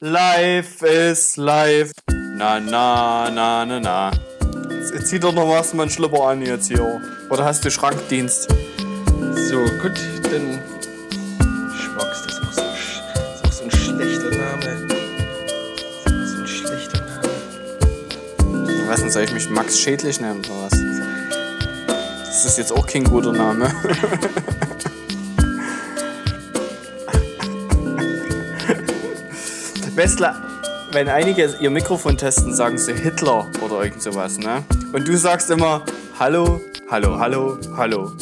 Life is life. Na, na, na, na, na. Jetzt zieh doch noch was mal einen Schlipper an jetzt hier. Oder hast du Schrankdienst? So, gut, dann. Schwocks, das ist auch so, sch- ist auch so ein schlechter Name. So ein schlechter Name. Was denn, soll ich mich Max Schädlich nennen oder was? Das ist jetzt auch kein guter Name. Westler, wenn einige ihr Mikrofon testen, sagen sie Hitler oder irgend sowas, ne? Und du sagst immer Hallo, Hallo, Hallo, Hallo.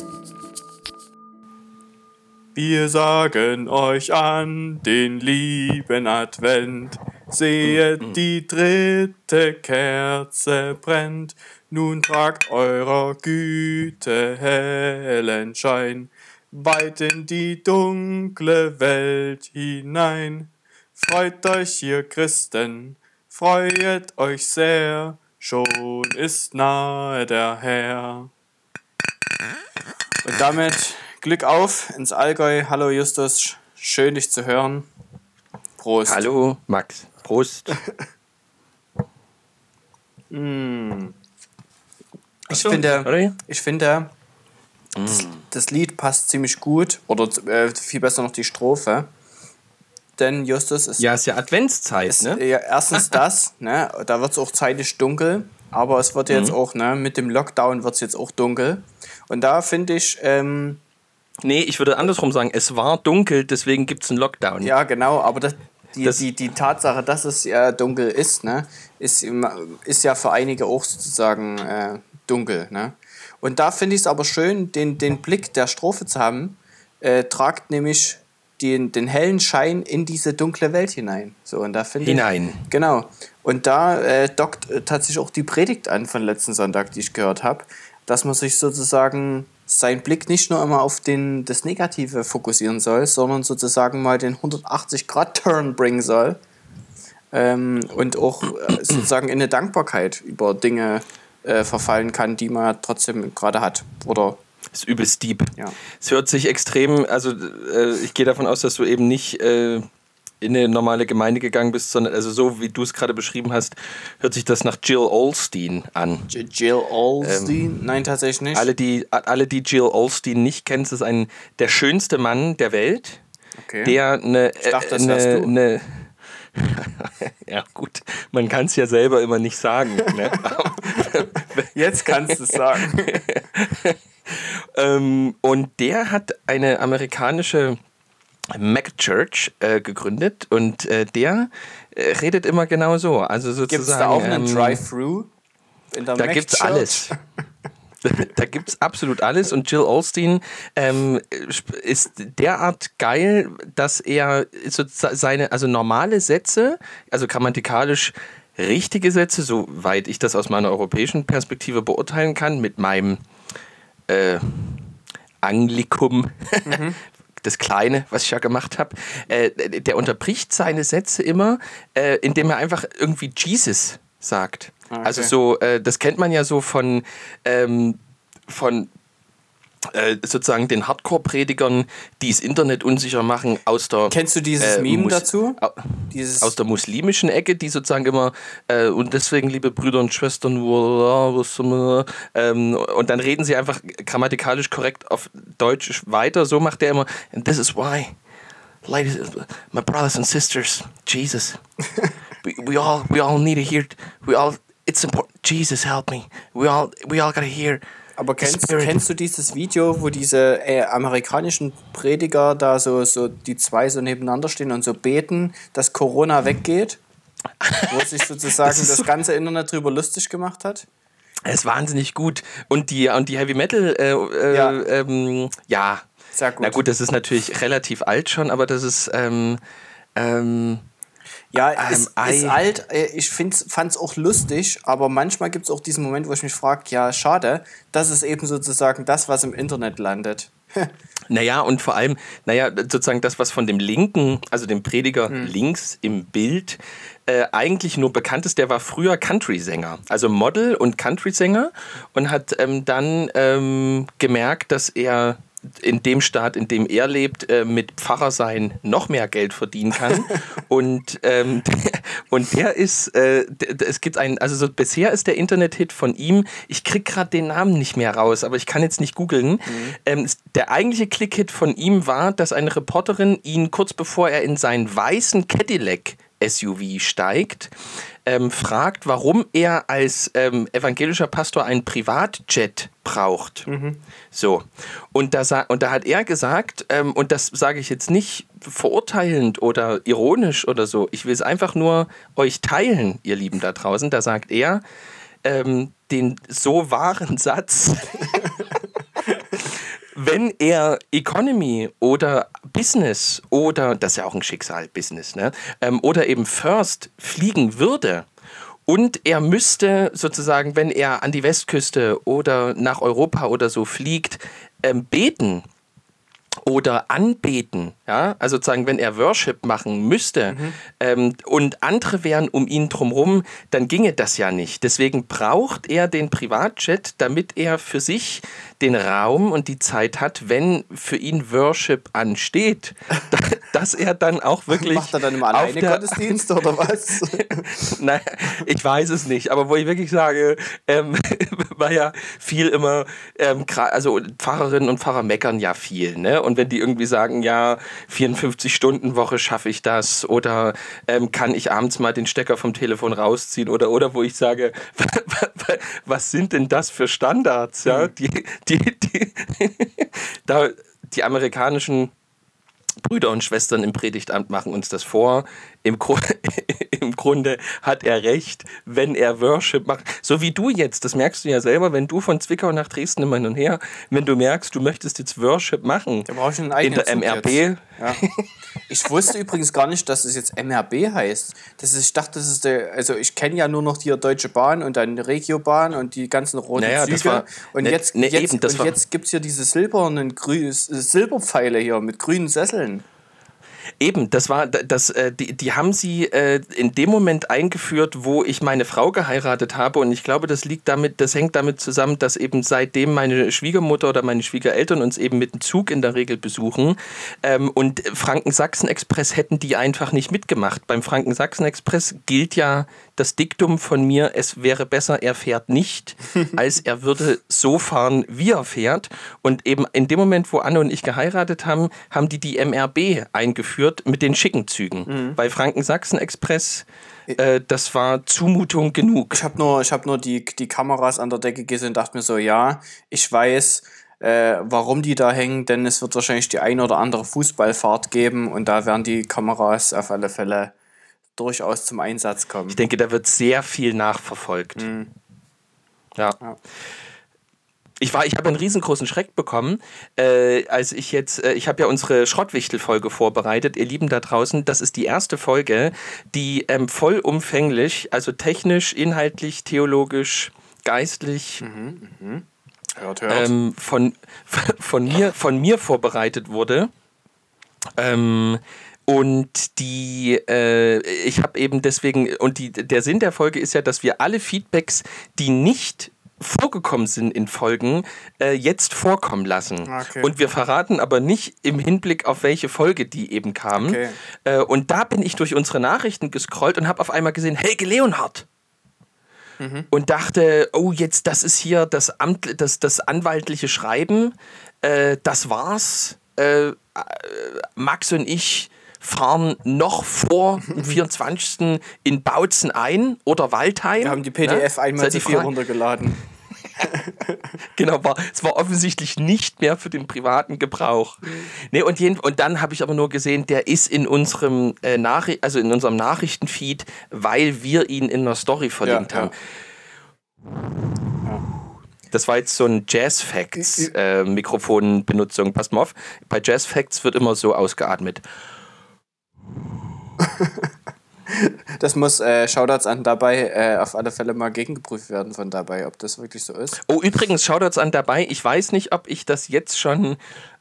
Wir sagen euch an den lieben Advent. Sehet, die dritte Kerze brennt. Nun tragt eurer Güte hellen Schein weit in die dunkle Welt hinein. Freut euch, ihr Christen, freuet euch sehr, schon ist nahe der Herr. Und damit Glück auf ins Allgäu. Hallo Justus, schön dich zu hören. Prost. Hallo, Max. Prost. Ich so, finde, oder? ich finde, das, das Lied passt ziemlich gut oder äh, viel besser noch die Strophe. Denn Justus ist Ja, ist ja Adventszeit, Ist, ne? ja, erstens das, ne, da wird es auch zeitlich dunkel, aber es wird jetzt Mhm. auch, ne, mit dem Lockdown wird es jetzt auch dunkel. Und da finde ich, ähm, Nee, ich würde andersrum sagen, es war dunkel, deswegen gibt es einen Lockdown. ja genau, aber das, die, Das- die, die Tatsache, dass es ja dunkel ist, ne, ist, ist ja für einige auch sozusagen äh, dunkel. Ne? Und da finde ich es aber schön, den, den Blick der Strophe zu haben, äh, tragt nämlich den, den hellen Schein in diese dunkle Welt hinein. So, und da finde ich, Hinein. Genau. Und da äh, dockt äh, tatsächlich auch die Predigt an von letzten Sonntag, die ich gehört habe, dass man sich sozusagen seinen Blick nicht nur immer auf den, das Negative fokussieren soll, sondern sozusagen mal den 180-Grad-Turn bringen soll ähm, und auch äh, sozusagen in eine Dankbarkeit über Dinge äh, verfallen kann, die man trotzdem gerade hat. Oder Ist übelst deep. Ja. Es hört sich extrem, also äh, ich gehe davon aus, dass du eben nicht äh, in eine normale Gemeinde gegangen bist, sondern also so wie du es gerade beschrieben hast, hört sich das nach Jill Olstein an. Jill Olstein? Nein, tatsächlich nicht. Ähm, Alle die, alle, die Jill Olstein nicht kennen, es ist ein der schönste Mann der Welt, okay. der eine, dachte, das eine, du. eine ja gut, man kann es ja selber immer nicht sagen. Ne? Jetzt kannst du es sagen. Ähm, und der hat eine amerikanische Mac-Church äh, gegründet und äh, der äh, redet immer genau so. Also sozusagen. Gibt es da auch einen ähm, Drive-Thru? Da gibt's Church? alles. da gibt's absolut alles und Jill Olstein ähm, ist derart geil, dass er so seine, also normale Sätze, also grammatikalisch richtige Sätze, soweit ich das aus meiner europäischen Perspektive beurteilen kann, mit meinem äh, Anglikum, das Kleine, was ich ja gemacht habe, äh, der unterbricht seine Sätze immer, äh, indem er einfach irgendwie Jesus sagt. Ah, okay. Also so, äh, das kennt man ja so von, ähm, von äh, sozusagen den Hardcore-Predigern, die das Internet unsicher machen, aus der Kennst du dieses äh, Meme Mus- dazu? Dieses aus der muslimischen Ecke, die sozusagen immer äh, und deswegen, liebe Brüder und Schwestern, ähm, und dann reden sie einfach grammatikalisch korrekt auf Deutsch weiter. So macht er immer. And this is why, ladies, my brothers and sisters, Jesus, we, we all we all need to hear. We all it's important. Jesus, help me. We all we all gotta hear. Aber kennst, kennst du dieses Video, wo diese äh, amerikanischen Prediger da so, so die zwei so nebeneinander stehen und so beten, dass Corona weggeht? Wo sich sozusagen Das das, ganze Internet drüber lustig gemacht hat? Es ist wahnsinnig gut. Und die, und die Heavy Metal, äh, äh, Ja. ja. Ähm, ja. Sehr gut. Na gut, das ist natürlich relativ alt schon, aber das ist, ähm, ähm, Ja, ist, ist alt. Äh, Ich fand es auch lustig, aber manchmal gibt es auch diesen Moment, wo ich mich frage, ja, schade, das ist eben sozusagen das, was im Internet landet. naja, und vor allem, naja, sozusagen das, was von dem Linken, also dem Prediger links im Bild, äh, eigentlich nur bekannt ist, der war früher Country-Sänger, also Model und Country-Sänger und hat ähm, dann ähm, gemerkt, dass er in dem Staat, in dem er lebt, äh, mit Pfarrer sein noch mehr Geld verdienen kann. und, ähm, und der ist, äh, es gibt einen, also so, bisher ist der Internet-Hit von ihm, ich krieg gerade den Namen nicht mehr raus, aber ich kann jetzt nicht googeln. Mhm. Ähm, der eigentliche Klick-Hit von ihm war, dass eine Reporterin ihn kurz bevor er in seinen weißen Cadillac SUV steigt, ähm, fragt, warum er als ähm, evangelischer Pastor einen Privatjet braucht. Mhm. So. Und da, und da hat er gesagt, ähm, und das sage ich jetzt nicht verurteilend oder ironisch oder so, ich will es einfach nur euch teilen, ihr Lieben da draußen. Da sagt er ähm, den so wahren Satz. wenn er Economy oder Business oder, das ist ja auch ein Schicksal, Business, ne? Ähm, oder eben First fliegen würde, und er müsste sozusagen, wenn er an die Westküste oder nach Europa oder so fliegt, ähm, beten oder anbeten, ja, also sozusagen, wenn er Worship machen müsste mhm. ähm, und andere wären um ihn drumherum, dann ginge das ja nicht. Deswegen braucht er den Privatjet, damit er für sich den Raum und die Zeit hat, wenn für ihn Worship ansteht, dass er dann auch wirklich. Macht er dann immer alleine Gottesdienst oder was? Nein, ich weiß es nicht, aber wo ich wirklich sage, ähm, war ja viel immer, ähm, also Pfarrerinnen und Pfarrer meckern ja viel, ne? Und wenn die irgendwie sagen, ja, 54 Stunden Woche schaffe ich das oder ähm, kann ich abends mal den Stecker vom Telefon rausziehen oder oder wo ich sage, was sind denn das für Standards, ja? Mhm. Die, die, die, da, die amerikanischen Brüder und Schwestern im Predigtamt machen uns das vor. Im, Gru Im, Grunde hat er recht, wenn er Worship macht. So wie du jetzt, das merkst du ja selber, wenn du von Zwickau nach Dresden immer hin und her, wenn du merkst, du möchtest jetzt Worship machen. Da brauchst du einen eigenen in der Zug MRB. Ja. Ich wusste übrigens gar nicht, dass es jetzt MRB heißt. Das ist, ich dachte, das ist der, also ich kenne ja nur noch die Deutsche Bahn und dann Regiobahn und die ganzen roten naja, Züge. War, und ne, jetzt, ne, jetzt, eben, jetzt gibt es hier diese silbernen Grü Silberpfeile hier mit grünen Sesseln. Eben, das war, das, äh, die, die haben sie äh, in dem Moment eingeführt, wo ich meine Frau geheiratet habe. Und ich glaube, das liegt damit, das hängt damit zusammen, dass eben seitdem meine Schwiegermutter oder meine Schwiegereltern uns eben mit dem Zug in der Regel besuchen. Ähm, und Franken-Sachsen-Express hätten die einfach nicht mitgemacht. Beim Franken-Sachsen-Express gilt ja das Diktum von mir, es wäre besser, er fährt nicht, als er würde so fahren, wie er fährt. Und eben in dem Moment, wo Anne und ich geheiratet haben, haben die die MRB eingeführt mit den schicken Zügen. Mhm. Bei Franken-Sachsen-Express äh, das war Zumutung genug. Ich habe nur, ich hab nur die, die Kameras an der Decke gesehen und dachte mir so, ja, ich weiß, äh, warum die da hängen, denn es wird wahrscheinlich die ein oder andere Fußballfahrt geben und da werden die Kameras auf alle Fälle durchaus zum Einsatz kommen. Ich denke, da wird sehr viel nachverfolgt. Mhm. Ja. ja. Ich war, ich habe einen riesengroßen Schreck bekommen, äh, als ich jetzt, äh, ich habe ja unsere Schrottwichtel-Folge vorbereitet, ihr Lieben da draußen, das ist die erste Folge, die ähm, vollumfänglich, also technisch, inhaltlich, theologisch, geistlich, mhm, mh. hört, hört. Ähm, von, von, mir, von mir vorbereitet wurde. Ähm, und die, äh, ich habe eben deswegen, und die, der Sinn der Folge ist ja, dass wir alle Feedbacks, die nicht vorgekommen sind in Folgen, äh, jetzt vorkommen lassen. Okay. Und wir verraten aber nicht im Hinblick auf welche Folge die eben kamen. Okay. Äh, und da bin ich durch unsere Nachrichten gescrollt und habe auf einmal gesehen, Helge Leonhardt. Mhm. Und dachte, oh, jetzt, das ist hier das, Amt, das, das anwaltliche Schreiben, äh, das war's. Äh, äh, Max und ich fahren noch vor dem 24. in Bautzen ein oder Waldheim. Wir haben die PDF ne? einmal zu viel runtergeladen. genau, war, es war offensichtlich nicht mehr für den privaten Gebrauch. Mhm. Nee, und, jeden, und dann habe ich aber nur gesehen, der ist in unserem, äh, Nachri also in unserem Nachrichtenfeed, weil wir ihn in einer Story verlinkt ja, haben. Ja. Das war jetzt so ein Jazz Facts äh, Mikrofonbenutzung. Passt mal auf, bei Jazz Facts wird immer so ausgeatmet. das muss äh, Shoutouts an dabei äh, auf alle Fälle mal gegengeprüft werden von dabei, ob das wirklich so ist. Oh, übrigens, Shoutouts an dabei. Ich weiß nicht, ob ich das jetzt schon.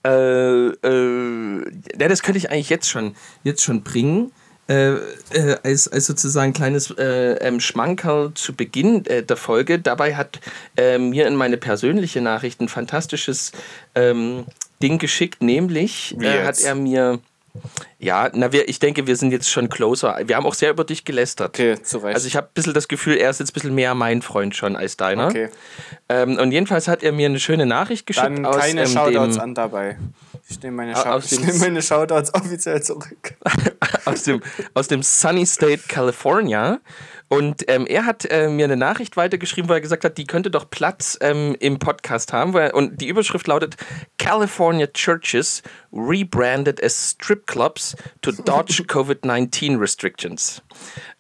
Äh, äh, ja, das könnte ich eigentlich jetzt schon, jetzt schon bringen. Äh, äh, als, als sozusagen kleines äh, ähm, Schmankerl zu Beginn äh, der Folge. Dabei hat äh, mir in meine persönliche Nachricht ein fantastisches ähm, Ding geschickt, nämlich äh, hat er mir. Ja, na, wir, ich denke, wir sind jetzt schon closer. Wir haben auch sehr über dich gelästert. Okay, zu Recht. Also ich habe ein bisschen das Gefühl, er ist jetzt ein bisschen mehr mein Freund schon als deiner. Okay. Ähm, und jedenfalls hat er mir eine schöne Nachricht geschickt Dann aus keine ähm, Shoutouts an dabei. Ich nehme meine, Ah, aus ich nehme meine Shoutouts offiziell zurück. aus dem, aus dem Sunny State California. Und ähm, er hat äh, mir eine Nachricht weitergeschrieben, wo er gesagt hat, die könnte doch Platz ähm, im Podcast haben. Weil, und die Überschrift lautet: California Churches rebranded as Strip Clubs to dodge COVID-19 Restrictions.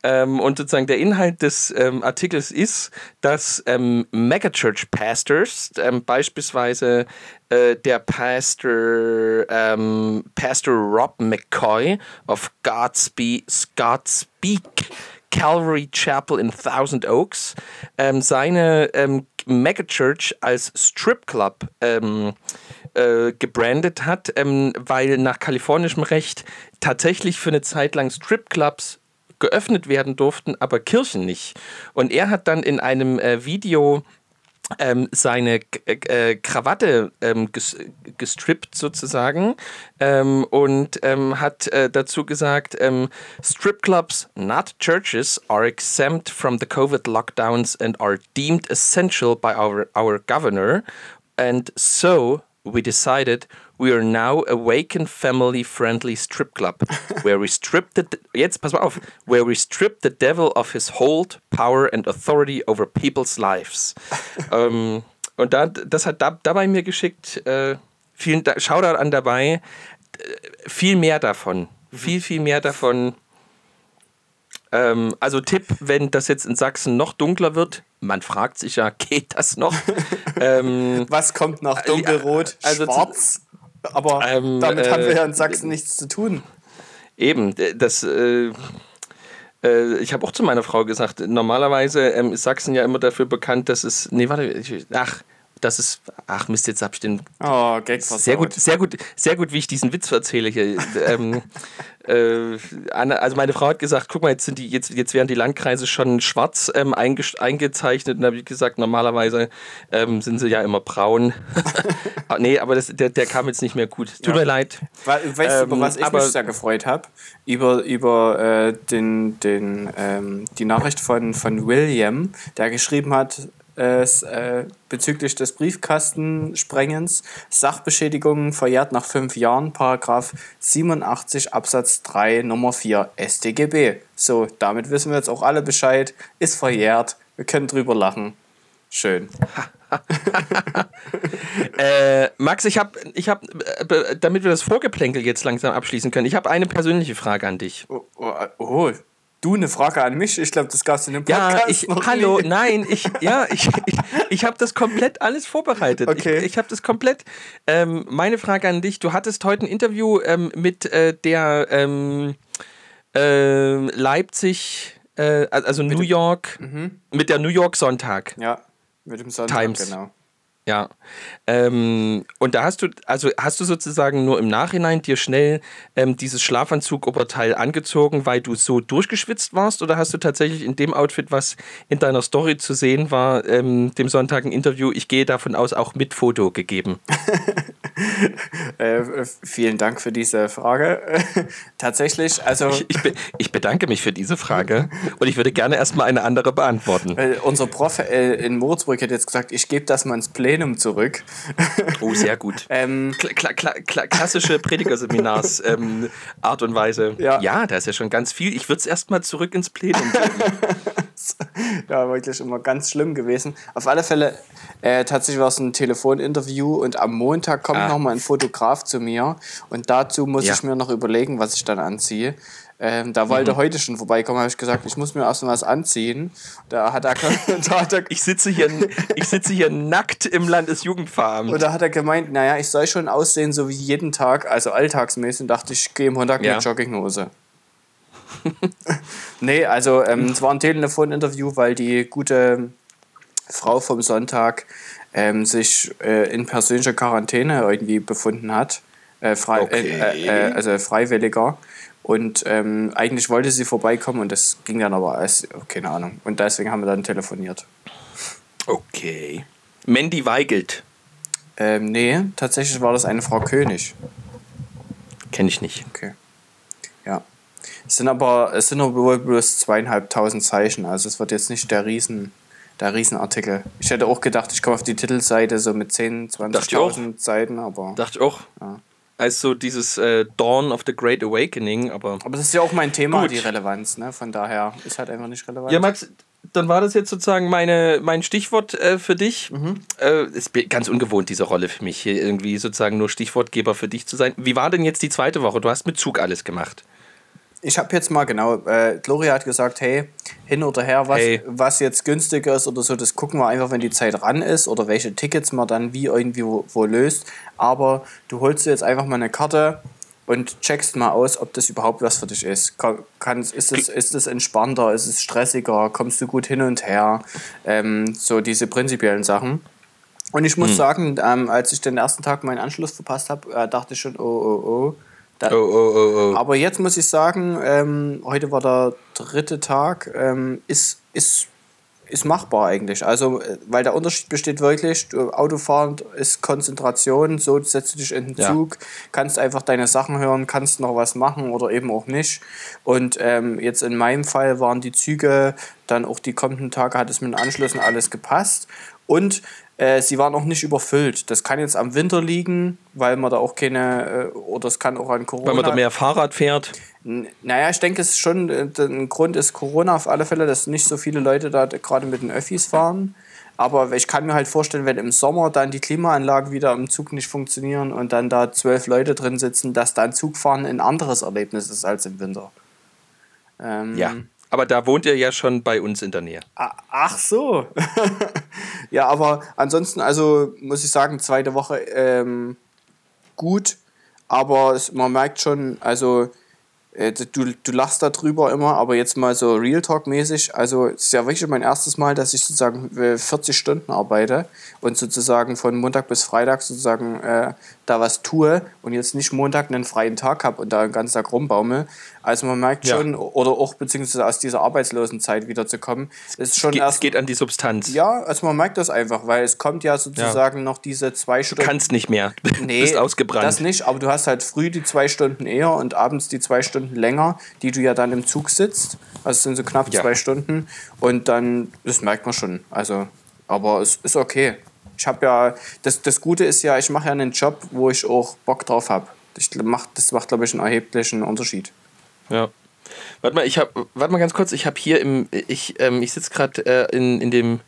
Ähm, und sozusagen der Inhalt des ähm, Artikels ist, dass ähm, Megachurch Pastors, ähm, beispielsweise äh, der Pastor, Pastor Rob McCoy of Godspeak, Godspeak Calvary Chapel in Thousand Oaks, ähm, seine ähm, Megachurch als Strip Club ähm, äh, gebrandet hat, ähm, weil nach kalifornischem Recht tatsächlich für eine Zeit lang Stripclubs geöffnet werden durften, aber Kirchen nicht. Und er hat dann in einem äh, Video ähm, seine K- äh, Krawatte ähm, ges gestrippt sozusagen ähm, und ähm, hat äh, dazu gesagt, ähm, Stripclubs, not churches, are exempt from the COVID lockdowns and are deemed essential by our, our governor. And so we decided we are now a waken family friendly strip club where we strip the jetzt pass mal auf where we strip the devil of his hold power and authority over people's lives ähm, und da, das hat da, dabei mir geschickt äh, vielen da Shoutout an dabei äh, viel mehr davon viel viel mehr davon ähm, also Tipp, wenn das jetzt in Sachsen noch dunkler wird, man fragt sich ja, geht das noch? ähm, Was kommt nach dunkelrot? Also Schwarz? Aber Ähm, damit haben wir äh, ja in Sachsen nichts zu tun. Eben, das. Äh, äh, ich habe auch zu meiner Frau gesagt, normalerweise ähm, ist Sachsen ja immer dafür bekannt, dass es. Nee, warte, ich, ach, das ist. Ach Mist, jetzt hab ich den. Oh, Gag. Sehr gut, sehr gut, sehr gut, wie ich diesen Witz erzähle hier. ähm, äh, also meine Frau hat gesagt, guck mal, jetzt sind die, jetzt, jetzt werden die Landkreise schon schwarz ähm, einge- eingezeichnet. Und da habe ich gesagt, normalerweise ähm, sind sie ja immer braun. Ah, nee, aber das, der, der kam jetzt nicht mehr gut. Tut mir leid. Weißt du, über Ähm, was ich aber- mich sehr gefreut habe? Über, über äh, den, den, ähm, die Nachricht von, von William, der geschrieben hat, äh, s- äh, bezüglich des Briefkastensprengens, Sachbeschädigung verjährt nach fünf Jahren, Paragraph 87 Absatz 3 Nummer 4 StGB. So, damit wissen wir jetzt auch alle Bescheid, ist verjährt, wir können drüber lachen. Schön. Äh, Max, ich habe, ich hab, äh, damit wir das Vorgeplänkel jetzt langsam abschließen können, ich habe eine persönliche Frage an dich. Oh, oh, oh, du eine Frage an mich? Ich glaube, das gab's in dem Podcast Ja, ich, hallo, nie. nein, ich, ja, ich, ich, ich habe das komplett alles vorbereitet. Okay. Ich, ich habe das komplett. Ähm, meine Frage an dich: Du hattest heute ein Interview ähm, mit äh, der ähm, ähm, Leipzig, äh, also New York, mit der New York Sonntag. Ja, mit dem Sonntag, Times. genau. Ja. Ähm, und da hast du, also hast du sozusagen nur im Nachhinein dir schnell ähm, dieses Schlafanzug-Oberteil angezogen, weil du so durchgeschwitzt warst? Oder hast du tatsächlich in dem Outfit, was in deiner Story zu sehen war, ähm, dem Sonntag ein Interview, ich gehe davon aus, auch mit Foto gegeben? Äh, vielen Dank für diese Frage. Tatsächlich, also Ich, ich, be ich bedanke mich für diese Frage und ich würde gerne erstmal eine andere beantworten. äh, unser Prof äh, in Moritzburg hat jetzt gesagt, ich gebe das mal ins Plenum zurück. Oh, sehr gut. ähm, Kla kla kla kla klassische Predigerseminars ähm, Art und Weise. Ja. da ist ja schon ganz viel. Ich würde es erstmal zurück ins Plenum geben. ja, wirklich immer ganz schlimm gewesen. Auf alle Fälle, äh, tatsächlich war es ein Telefoninterview und am Montag kommt Ah. noch mal ein Fotograf zu mir und dazu muss Ja. ich mir noch überlegen, was ich dann anziehe. Ähm, da wollte Mhm. heute schon vorbeikommen, habe ich gesagt, ich muss mir erstmal was anziehen. Da hat er, da hat er Ich sitze hier, ich sitze hier nackt im Landesjugendveramt. Und da hat er gemeint, naja, ich soll schon aussehen, so wie jeden Tag, also alltagsmäßig. Und dachte ich, gehe im Montag Ja. mit Jogginghose. nee, also ähm, es war ein Telefoninterview, weil die gute Frau vom Sonntag ähm, sich äh, in persönlicher Quarantäne irgendwie befunden hat. Äh, frei, Okay. äh, äh, äh, also freiwilliger. Und ähm, eigentlich wollte sie vorbeikommen und das ging dann aber als, keine Ahnung. Und deswegen haben wir dann telefoniert. Okay. Mandy Weigelt. Ähm, nee, tatsächlich war das eine Frau König. Kenne ich nicht. Okay. Ja. Es sind aber, es sind aber wohl bloß zweieinhalbtausend Zeichen, also es wird jetzt nicht der Riesen, der Riesenartikel. Ich hätte auch gedacht, ich komme auf die Titelseite so mit 10, Dachte ich auch. 20.000 Seiten, aber. Dachte ich auch. Ja. Als so dieses äh, Dawn of the Great Awakening, aber. Aber das ist ja auch mein Thema, Gut. die Relevanz, ne? Von daher ist halt einfach nicht relevant. Ja, Max, dann war das jetzt sozusagen meine, mein Stichwort äh, für dich. Äh, ist ganz ungewohnt, diese Rolle für mich, hier irgendwie sozusagen nur Stichwortgeber für dich zu sein. Wie war denn jetzt die zweite Woche? Du hast mit Zug alles gemacht. Ich habe jetzt mal genau, äh, Gloria hat gesagt, hey, hin oder her, was, Hey. was jetzt günstiger ist oder so, das gucken wir einfach, wenn die Zeit ran ist oder welche Tickets man dann wie irgendwie wo, wo löst. Aber du holst dir jetzt einfach mal eine Karte und checkst mal aus, ob das überhaupt was für dich ist. Kann, kann, ist, es, ist es entspannter, ist es stressiger, kommst du gut hin und her, ähm, so diese prinzipiellen Sachen. Und ich muss Hm. sagen, ähm, als ich den ersten Tag meinen Anschluss verpasst habe, äh, dachte ich schon, oh, oh, oh. Da, Oh, oh, oh, oh. aber jetzt muss ich sagen, ähm, heute war der dritte Tag, ähm, ist, ist, ist machbar eigentlich. Also, äh, weil der Unterschied besteht wirklich, Autofahren ist Konzentration, so setzt du dich in den Ja. Zug, kannst einfach deine Sachen hören, kannst noch was machen oder eben auch nicht. Und ähm, jetzt in meinem Fall waren die Züge, dann auch die kommenden Tage hat es mit den Anschlüssen alles gepasst. Und äh, sie waren auch nicht überfüllt. Das kann jetzt am Winter liegen, weil man da auch keine, äh, oder es kann auch an Corona. Weil man da mehr Fahrrad fährt. N- Naja, ich denke, es ist schon, äh, ein Grund ist Corona auf alle Fälle, dass nicht so viele Leute da gerade mit den Öffis fahren. Aber ich kann mir halt vorstellen, wenn im Sommer dann die Klimaanlagen wieder im Zug nicht funktionieren und dann da zwölf Leute drin sitzen, dass dann Zugfahren ein anderes Erlebnis ist als im Winter. Ähm, Ja. Aber da wohnt ihr ja schon bei uns in der Nähe. Ach so. ja, aber ansonsten, also muss ich sagen, zweite Woche ähm, gut, aber es, man merkt schon, also du, du lachst darüber immer, aber jetzt mal so Real Talk-mäßig, also es ist ja wirklich mein erstes Mal, dass ich sozusagen äh, 40 Stunden arbeite und sozusagen von Montag bis Freitag sozusagen äh, da was tue und jetzt nicht Montag einen freien Tag habe und da den ganzen Tag rumbaumel. Also man merkt Ja. schon, oder auch beziehungsweise aus dieser Arbeitslosenzeit wiederzukommen, ist schon es erst geht an die Substanz. ja, also man merkt das einfach, weil es kommt ja sozusagen noch diese zwei Stunden. Kannst nicht mehr. Nee, Bist ausgebrannt. das nicht, aber du hast halt früh die zwei Stunden eher und abends die zwei Stunden länger, die du ja dann im Zug sitzt. Also es sind so knapp Ja. zwei Stunden und dann, das merkt man schon. Also, aber es ist okay. Ich habe ja, das, das Gute ist ja, ich mache ja einen Job, wo ich auch Bock drauf habe. Mach, das macht, glaube ich, einen erheblichen Unterschied. Ja. Warte mal, ich habe, warte mal ganz kurz, ich habe hier im, ich, ähm, ich sitze gerade äh, in, in dem,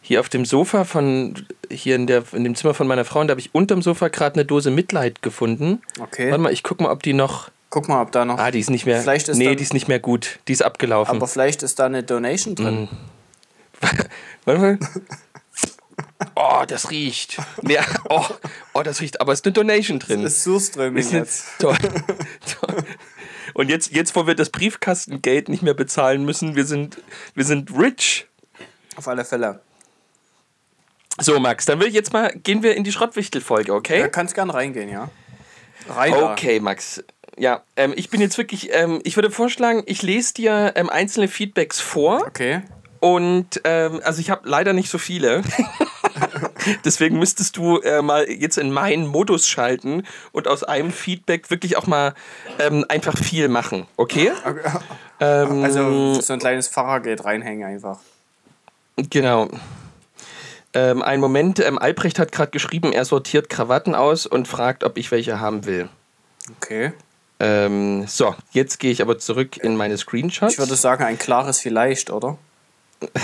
hier auf dem Sofa von, hier in, der, in dem Zimmer von meiner Frau und da habe ich unterm Sofa gerade eine Dose Mitleid gefunden. Okay. Warte mal, ich guck mal, ob die noch, Guck mal, ob da noch. ah, die ist nicht mehr, Vielleicht ist nee, dann- die ist nicht mehr gut, die ist abgelaufen. aber vielleicht ist da eine Donation drin. Warte mal. Oh, das riecht. Ja, oh, oh, das riecht, aber es ist eine Donation drin. Das ist Surströming Ist jetzt. toll. toll. Und jetzt, jetzt, wo wir das Briefkastengeld nicht mehr bezahlen müssen, wir sind, wir sind rich. Auf alle Fälle. So, Max, dann will ich jetzt mal, gehen wir in die Schrottwichtel-Folge, Da okay? kannst gern reingehen, ja. Rein da. Okay, Max. Ja, ähm, ich bin jetzt wirklich, ähm, ich würde vorschlagen, ich lese dir ähm, einzelne Feedbacks vor. Okay. Und ähm, also ich habe leider nicht so viele. Deswegen müsstest du äh, mal jetzt in meinen Modus schalten und aus einem Feedback wirklich auch mal ähm, einfach viel machen, okay? Ähm, Also so ein kleines Fahrergeld reinhängen einfach. Genau. Ähm, einen Moment, ähm, Albrecht hat gerade geschrieben, er sortiert Krawatten aus und fragt, ob ich welche haben will. Okay. Ähm, so, jetzt gehe ich aber zurück in meine Screenshots. Ich würde sagen, ein klares Vielleicht, oder?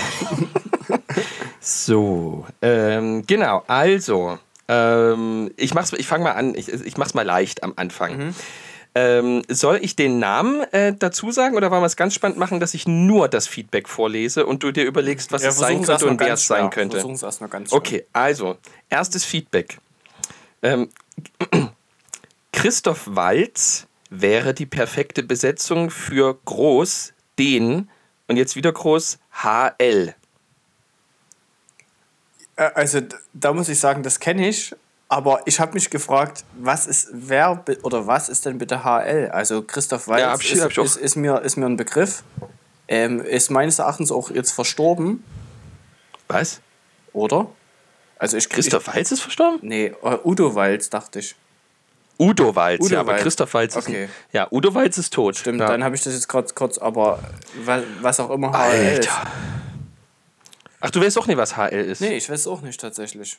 So, ähm, genau, also, ähm, ich, mach's, ich fange mal an, ich, ich mach's mal leicht am Anfang. Ähm, soll ich den Namen äh, dazu sagen oder wollen wir es ganz spannend machen, dass ich nur das Feedback vorlese und du dir überlegst, was es sein könnte und wer es sein könnte? Versuchen es erstmal ganz schwer. Okay, also, erstes Feedback. Ähm, Christoph Walz wäre die perfekte Besetzung für Groß, den und jetzt wieder Groß, HL. Also da muss ich sagen, das kenne ich. Aber ich habe mich gefragt, was ist wer oder was ist denn bitte HL? Also Christoph Walz Ja, ich- ist, ich auch. ist, ist, mir, ist mir ein Begriff. Ähm, ist meines Erachtens auch jetzt verstorben, Was? oder? Also ich Christoph Walz ist verstorben? Nee, äh, Udo Walz, dachte ich. Udo Walz, Udo ja, aber Walz. Christoph Walz ist. Okay. Ja, Udo Walz ist tot. Stimmt, ja. dann habe ich das jetzt kurz, kurz aber wa- was auch immer HL ist. Alter. Ach, du weißt auch nicht, was HL ist. Nee, ich weiß auch nicht tatsächlich.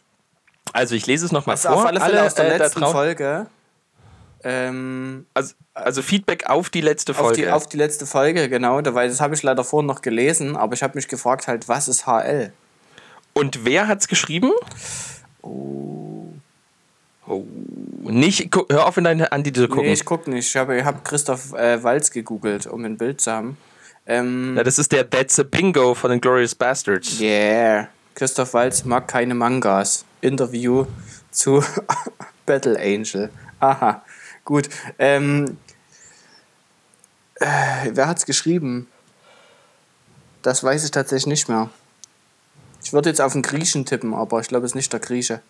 Also ich lese es nochmal Also vor. auf alle Fälle aus der äh, letzten Folge. Ähm, Also, also Feedback auf die letzte auf, Folge. die, auf die letzte Folge, genau. Weil das habe ich leider vorhin noch gelesen, aber ich habe mich gefragt halt, was ist HL? Und wer hat's geschrieben? Oh. Nicht, gu- hör auf in deine Andi zu gucken. Nee, ich gucke nicht. Ich habe hab Christoph äh, Walz gegoogelt, um ein Bild zu haben. Ähm, ja, das ist der That's a Bingo von den Glorious Bastards. yeah. Christoph Walz mag keine Mangas. Interview zu Battle Angel. Aha, gut. Ähm, äh, wer hat's geschrieben? Das weiß ich tatsächlich nicht mehr. Ich würde jetzt auf den Griechen tippen, aber ich glaube, es ist nicht der Grieche.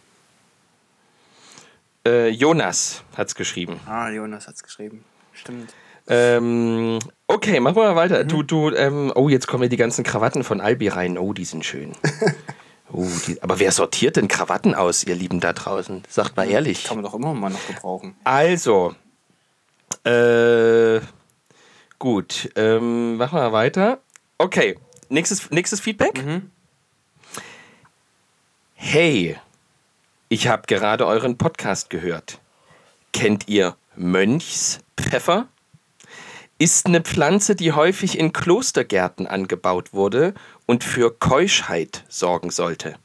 Äh, Jonas hat's geschrieben. Ah, Jonas hat's geschrieben. Stimmt. Ähm, okay, machen wir mal weiter. Du, du, ähm, oh, jetzt kommen ja die ganzen Krawatten von Albi rein. Oh, die sind schön. Oh, die, aber wer sortiert denn Krawatten aus, ihr Lieben da draußen? Sagt mal ehrlich. Kann man doch immer mal noch gebrauchen. Also, äh, gut, ähm, machen wir weiter. Okay, nächstes, nächstes Feedback. Hey, ich habe gerade euren Podcast gehört. Kennt ihr Mönchspfeffer? Ist eine Pflanze, die häufig in Klostergärten angebaut wurde und für Keuschheit sorgen sollte.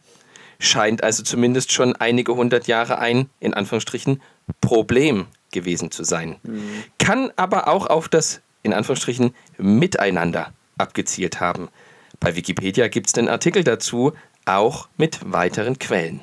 Scheint also zumindest schon einige hundert Jahre ein, in Anführungsstrichen, Problem gewesen zu sein. Kann aber auch auf das, in Anführungsstrichen, Miteinander abgezielt haben. Bei Wikipedia gibt es den Artikel dazu, auch mit weiteren Quellen.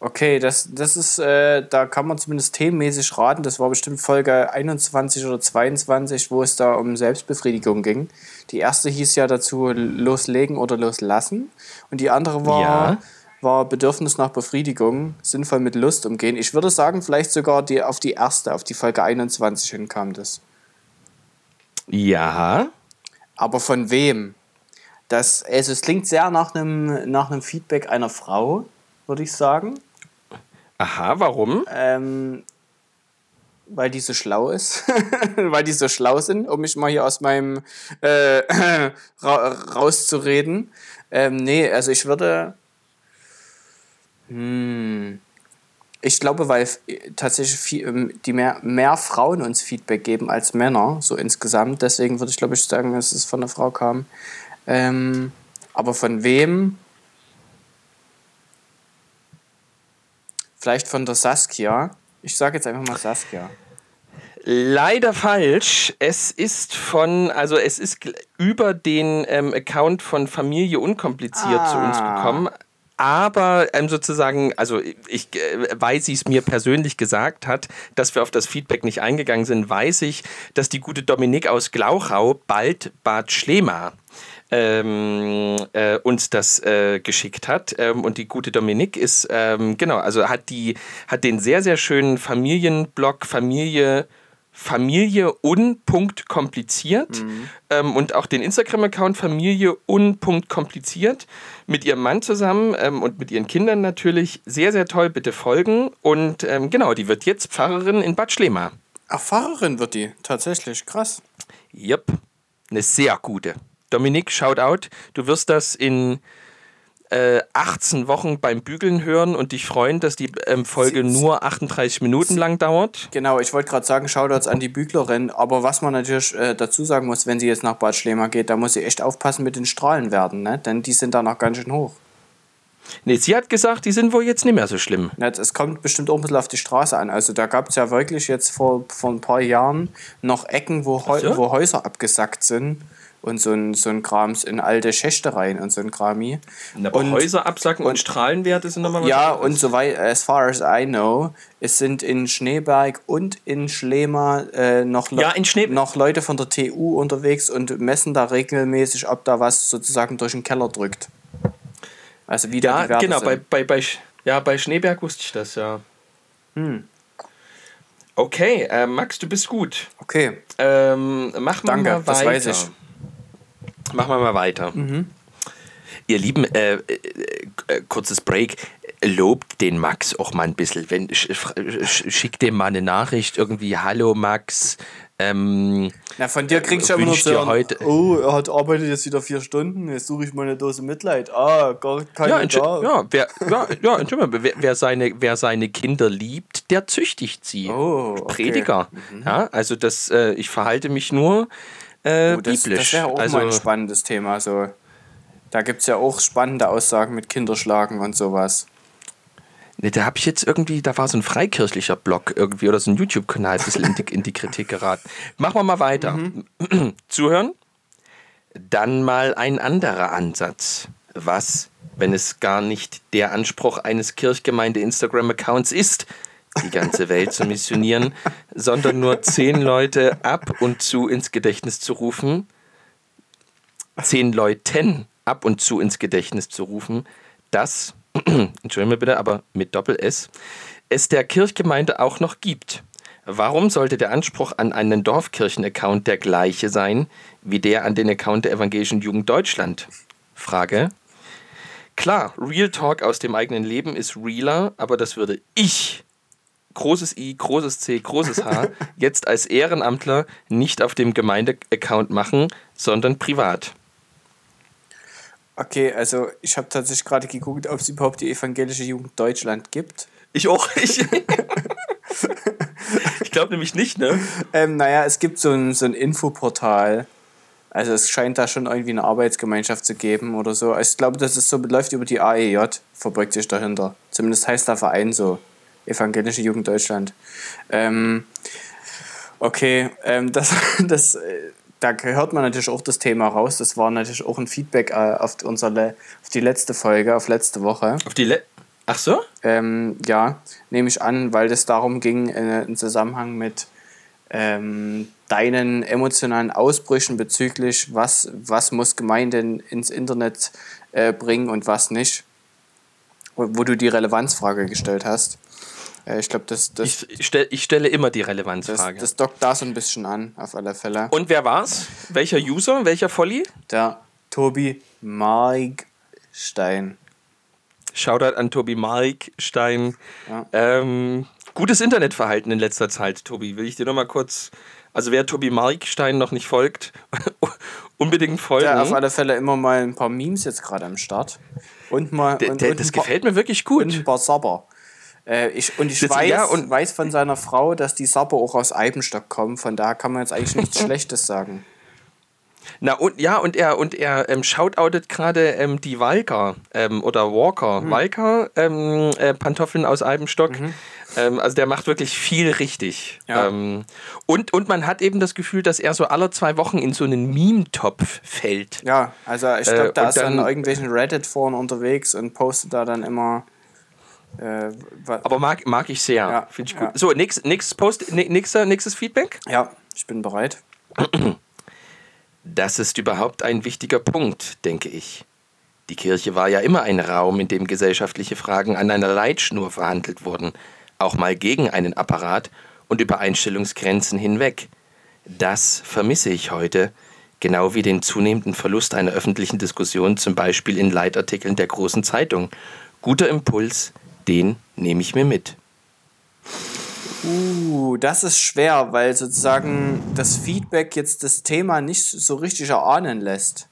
Okay, das, das ist, äh, da kann man zumindest themenmäßig raten. Das war bestimmt Folge 21 oder 22, wo es da um Selbstbefriedigung ging. Die erste hieß ja dazu loslegen oder loslassen. Und die andere war, Ja. war Bedürfnis nach Befriedigung, sinnvoll mit Lust umgehen. Ich würde sagen, vielleicht sogar die, auf die erste, auf die Folge 21 hin kam das. Ja, Aber von wem? Das, also es klingt sehr nach einem, nach einem Feedback einer Frau, würde ich sagen. Aha, warum? Ähm, weil die so schlau ist. weil die so schlau sind, um mich mal hier aus meinem äh, ra rauszureden. Ähm, nee, also ich würde. Hm, ich glaube, weil tatsächlich viel, ähm, die mehr, mehr Frauen uns Feedback geben als Männer, so insgesamt. Deswegen würde ich, glaube ich, sagen, dass es von einer Frau kam. Ähm, aber von wem? Vielleicht von der Saskia. Ich sage jetzt einfach mal Saskia. Leider falsch. Es ist von, also es ist über den ähm, Account von Familie Unkompliziert zu uns Ah. gekommen. Aber ähm, sozusagen, also ich, äh, weil sie es mir persönlich gesagt hat, dass wir auf das Feedback nicht eingegangen sind, weiß ich, dass die gute Dominik aus Glauchau bald Bad Schlema ähm, äh, uns das äh, geschickt hat. Ähm, und die gute Dominik ist, ähm, genau, also hat, die, hat den sehr, sehr schönen Familienblog Familie Familie un.kompliziert ähm, und auch den Instagram-Account Familie un.kompliziert mit ihrem Mann zusammen ähm, und mit ihren Kindern natürlich. Sehr, sehr toll, bitte folgen. Und ähm, genau, die wird jetzt Pfarrerin in Bad Schlema. Ach, Fahrerin wird die. Tatsächlich. Krass. Yep, eine sehr gute. Dominik, shout out. Du wirst das in äh, 18 Wochen beim Bügeln hören und dich freuen, dass die ähm, Folge Sie- nur 38 Minuten lang dauert. Genau, ich wollte gerade sagen, Shoutouts an die Büglerin. Aber was man natürlich äh, dazu sagen muss, wenn sie jetzt nach Bad Schlema geht, da muss sie echt aufpassen mit den Strahlenwerten, ne? Denn die sind da noch ganz schön hoch. Nee, sie hat gesagt, die sind wohl jetzt nicht mehr so schlimm. Es kommt bestimmt auch ein bisschen auf die Straße an. Also da gab es ja wirklich jetzt vor, vor ein paar Jahren noch Ecken, wo, Heu so? wo Häuser abgesackt sind. Und so ein, so ein Krams in alte Schächte rein und so ein Krami. Und, Häuser absacken und, Strahlenwerte sind nochmal was Ja, und soweit, as far as I know, es sind in Schneeberg und in Schlema äh, noch, Le- Ja, in noch Leute von der TU unterwegs und messen da regelmäßig, ob da was sozusagen durch den Keller drückt. Also wie da Ja, die Werte genau, bei, sind. bei, bei, Sch- ja, bei Schneeberg wusste ich das, ja. Hm. Okay, äh, Max, du bist gut. Okay, Ähm, mach Danke, mal das weiter. weiß ich. Machen wir mal weiter. Mhm. Ihr Lieben, äh, äh, äh, kurzes Break, lobt den Max auch mal ein bisschen. Wenn, sch, sch, schick dem mal eine Nachricht irgendwie, hallo Max. Ähm, Na, von dir kriegst du immer nur so, heute oh, er hat arbeitet jetzt wieder vier Stunden, jetzt suche ich mal eine Dose Mitleid. Ah, gar keine ja, da. Ja, wer, ja, ja wer, wer, seine, wer seine Kinder liebt, der züchtigt sie. Oh, okay. Prediger. Mhm. Ja, also das, äh, ich verhalte mich nur äh, oh, das, biblisch. Das wäre auch also, mal ein spannendes Thema. So. Da gibt es ja auch spannende Aussagen mit Kinderschlagen und sowas. Ne, da habe ich jetzt irgendwie, da war so ein freikirchlicher Blog irgendwie oder so ein YouTube-Kanal ein bisschen in die, in die Kritik geraten. Machen wir mal weiter. Mhm. Zuhören? Dann mal ein anderer Ansatz. Was, wenn es gar nicht der Anspruch eines Kirchgemeinde-Instagram-Accounts ist, die ganze Welt zu missionieren, sondern nur zehn Leute ab und zu ins Gedächtnis zu rufen, zehn Leuten ab und zu ins Gedächtnis zu rufen, dass Entschuldigung mir bitte, aber mit Doppel-S, es der Kirchgemeinde auch noch gibt. Warum sollte der Anspruch an einen Dorfkirchen-Account der gleiche sein wie der an den Account der Evangelischen Jugend Deutschland? Frage. Klar, Real Talk aus dem eigenen Leben ist realer, aber das würde ich, großes I, großes C, großes H, jetzt als Ehrenamtler nicht auf dem Gemeinde-Account machen, sondern privat. Okay, also ich habe tatsächlich gerade geguckt, ob es überhaupt die evangelische Jugend Deutschland gibt. Ich auch. Ich, ich glaube nämlich nicht, ne? Ähm, naja, es gibt so ein, so ein Infoportal. Also es scheint da schon irgendwie eine Arbeitsgemeinschaft zu geben oder so. Also ich glaube, das ist so, läuft über die AEJ, verbeugt sich dahinter. Zumindest heißt der Verein so. Evangelische Jugend Deutschland. Ähm, okay, ähm, das, das äh, da hört man natürlich auch das Thema raus. Das war natürlich auch ein Feedback äh, auf, unsere, auf die letzte Folge, auf letzte Woche. Auf die Le Ach so? Ähm, ja, nehme ich an, weil es darum ging, äh, im Zusammenhang mit ähm, deinen emotionalen Ausbrüchen bezüglich, was, was muss Gemeinden ins Internet äh, bringen und was nicht. Wo du die Relevanzfrage gestellt hast. Äh, ich glaube, das, das ich, stell, ich, stelle immer die Relevanzfrage. Das, das dockt da so ein bisschen an, auf alle Fälle. Und wer war's? Welcher User? Welcher Volli? Der Tobi Markstein. Shoutout an Tobi Markstein. Ja. Ähm, gutes Internetverhalten in letzter Zeit, Tobi. Will ich dir nochmal kurz. Also wer Tobi Markstein noch nicht folgt, unbedingt folgen. Der auf alle Fälle immer mal ein paar Memes jetzt gerade am Start. Und mal. Der, und, der, und das gefällt mir wirklich gut. Und ein paar Sabber. Äh, ich, und ich das, weiß, ja, und weiß von seiner Frau, dass die Sapper auch aus Eibenstock kommen. Von daher kann man jetzt eigentlich nichts Schlechtes sagen. Na und ja, und er und er ähm, shoutoutet gerade ähm, die Walker ähm, oder Walker. Mhm. Walker, ähm, äh, Pantoffeln aus Eibenstock. Mhm. Ähm, also der macht wirklich viel richtig. Ja. Ähm, und, und man hat eben das Gefühl, dass er so alle zwei Wochen in so einen Meme-Topf fällt. Ja, also ich glaube, äh, da ist er in irgendwelchen Reddit-Foren unterwegs und postet da dann immer äh, Aber mag, mag ich sehr. Ja, Finde ich gut. Ja. So, nächst, nächstes, Post, nächster, nächstes Feedback? Ja, ich bin bereit. Das ist überhaupt ein wichtiger Punkt, denke ich. Die Kirche war ja immer ein Raum, in dem gesellschaftliche Fragen an einer Leitschnur verhandelt wurden, auch mal gegen einen Apparat und über Einstellungsgrenzen hinweg. Das vermisse ich heute, genau wie den zunehmenden Verlust einer öffentlichen Diskussion, zum Beispiel in Leitartikeln der großen Zeitung. Guter Impuls, den nehme ich mir mit. Uh, das ist schwer, weil sozusagen das Feedback jetzt das Thema nicht so richtig erahnen lässt.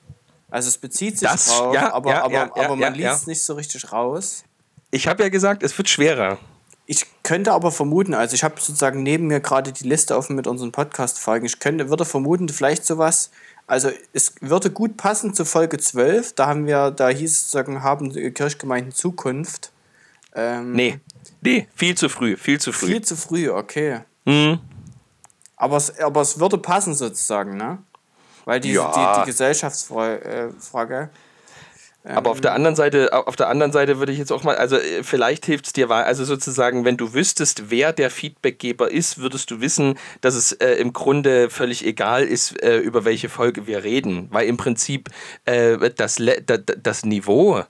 Also es bezieht sich das, drauf, ja, aber, ja, aber, ja, aber man liest es nicht so richtig raus. Ich habe ja gesagt, es wird schwerer. Ich könnte aber vermuten, also ich habe sozusagen neben mir gerade die Liste offen mit unseren Podcast-Folgen. Ich könnte, würde vermuten, vielleicht sowas, also es würde gut passen zu Folge 12. Da haben wir, da hieß es sozusagen, haben Kirchgemeinden Zukunft. Ähm, nee, nee, viel zu früh, viel zu früh. Viel zu früh, okay. Mhm. Aber, es, aber es würde passen sozusagen, ne? Weil die, ja. die, die Gesellschaftsfrage. Aber auf der anderen Seite, auf der anderen Seite würde ich jetzt auch mal, also äh, vielleicht hilft es dir, also sozusagen, wenn du wüsstest, wer der Feedbackgeber ist, würdest du wissen, dass es äh, im Grunde völlig egal ist, äh, über welche Folge wir reden, weil im Prinzip äh, das, das Niveau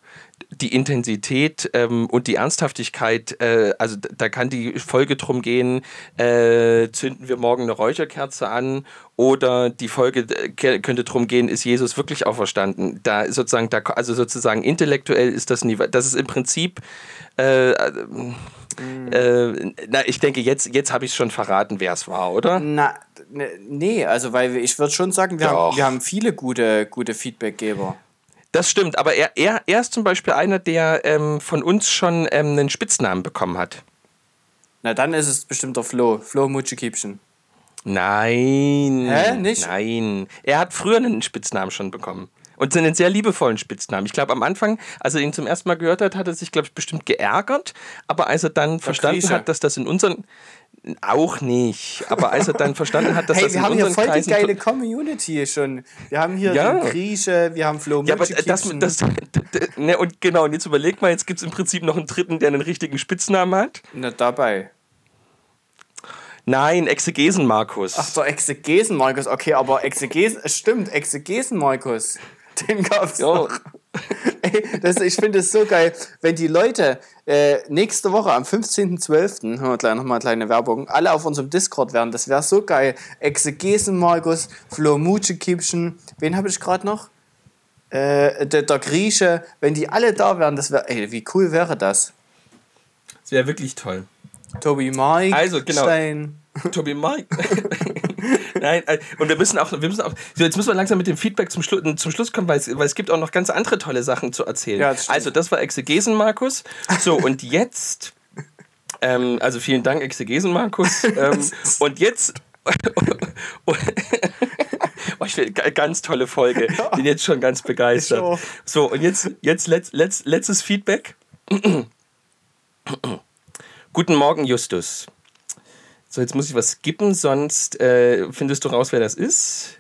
die Intensität ähm, und die Ernsthaftigkeit, äh, also da kann die Folge drum gehen, äh, zünden wir morgen eine Räucherkerze an oder die Folge äh, könnte drum gehen, ist Jesus wirklich auferstanden? Da sozusagen, da, also sozusagen intellektuell ist das nie, das ist im Prinzip äh, äh, na, ich denke, jetzt, jetzt habe ich schon verraten, wer es war, oder? Na, ne, nee, also weil ich würde schon sagen, wir haben, wir haben viele gute, gute Feedbackgeber. Das stimmt, aber er, er, er ist zum Beispiel einer, der ähm, von uns schon ähm, einen Spitznamen bekommen hat. Na, dann ist es bestimmt der Flo. Flo Mutschekiebchen. Nein. Hä? Nicht? Nein. Er hat früher einen Spitznamen schon bekommen. Und einen sehr liebevollen Spitznamen. Ich glaube, am Anfang, als er ihn zum ersten Mal gehört hat, hat er sich, glaube ich, bestimmt geärgert. Aber als er dann der verstanden Grieche. hat, dass das in unseren. Auch nicht. Aber als er dann verstanden hat, dass hey, das in unseren Kreisen... wir haben hier voll die geile Community schon. Wir haben hier ja. Grieche, wir haben Flo Ja, aber das, das, ne, und genau, und jetzt überleg mal, jetzt gibt es im Prinzip noch einen dritten, der einen richtigen Spitznamen hat. Na, dabei. Nein, Exegesen Markus. Ach so, Exegesen Markus, okay, aber Exegesen, stimmt, Exegesen Markus. Den gab's jo. noch. Ey, das, ich finde es so geil, wenn die Leute äh, nächste Woche am 15.12., haben wir gleich nochmal eine kleine Werbung, alle auf unserem Discord wären, das wäre so geil. Exegesen Markus, Flo Mutschekipschen, wen habe ich gerade noch? Äh, der, der Grieche, wenn die alle da wären, das wäre, ey, wie cool wäre das? Das wäre wirklich toll. Tobi Mike. Also, genau. Stein. Tobi Mike. Nein, äh, und wir müssen auch, wir müssen auch, jetzt müssen wir langsam mit dem Feedback zum, Schlu zum Schluss kommen, weil es, weil es gibt auch noch ganz andere tolle Sachen zu erzählen. Ja, das also, das war Exegesen, Markus. So, und jetzt, ähm, also vielen Dank, Exegesen, Markus. Ähm, und jetzt, oh, ich will, ganz tolle Folge. Bin jetzt schon ganz begeistert. So, und jetzt, jetzt letz, letz, letztes Feedback. Guten Morgen, Justus. So, jetzt muss ich was skippen, sonst äh, findest du raus, wer das ist.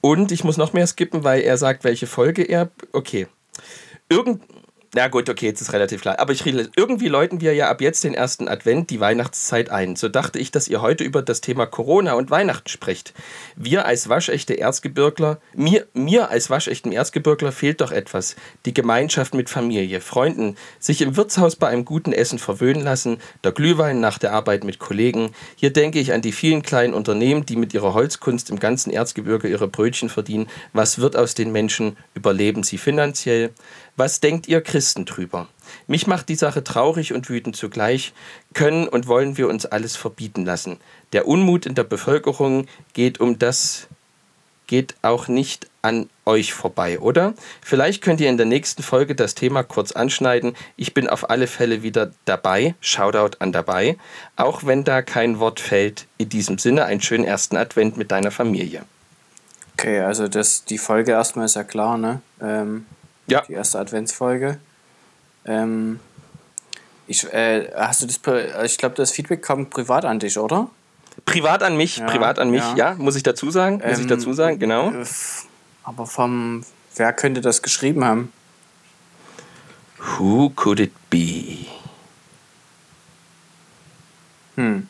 Und ich muss noch mehr skippen, weil er sagt, welche Folge er. Okay. Irgend. Na gut, okay, jetzt ist relativ klar. Aber ich rede, irgendwie läuten wir ja ab jetzt den ersten Advent, die Weihnachtszeit ein. So dachte ich, dass ihr heute über das Thema Corona und Weihnachten sprecht. Wir als waschechte Erzgebirgler, mir, mir als waschechten Erzgebirgler fehlt doch etwas. Die Gemeinschaft mit Familie, Freunden, sich im Wirtshaus bei einem guten Essen verwöhnen lassen, der Glühwein nach der Arbeit mit Kollegen. Hier denke ich an die vielen kleinen Unternehmen, die mit ihrer Holzkunst im ganzen Erzgebirge ihre Brötchen verdienen. Was wird aus den Menschen? Überleben sie finanziell? Was denkt ihr Christen drüber? Mich macht die Sache traurig und wütend zugleich. Können und wollen wir uns alles verbieten lassen? Der Unmut in der Bevölkerung geht um das geht auch nicht an euch vorbei, oder? Vielleicht könnt ihr in der nächsten Folge das Thema kurz anschneiden. Ich bin auf alle Fälle wieder dabei. Shoutout an dabei. Auch wenn da kein Wort fällt. In diesem Sinne einen schönen ersten Advent mit deiner Familie. Okay, also das, die Folge erstmal ist ja klar, ne? Ähm, ja. Die erste Adventsfolge. Ähm, ich, äh, hast du das, ich glaube, das Feedback kam privat an dich, oder? Privat an mich, ja, privat an mich, ja. ja. muss ich dazu sagen, muss ähm, ich dazu sagen, genau. Äh, aber vom, wer könnte das geschrieben haben? Who could it be? Hm.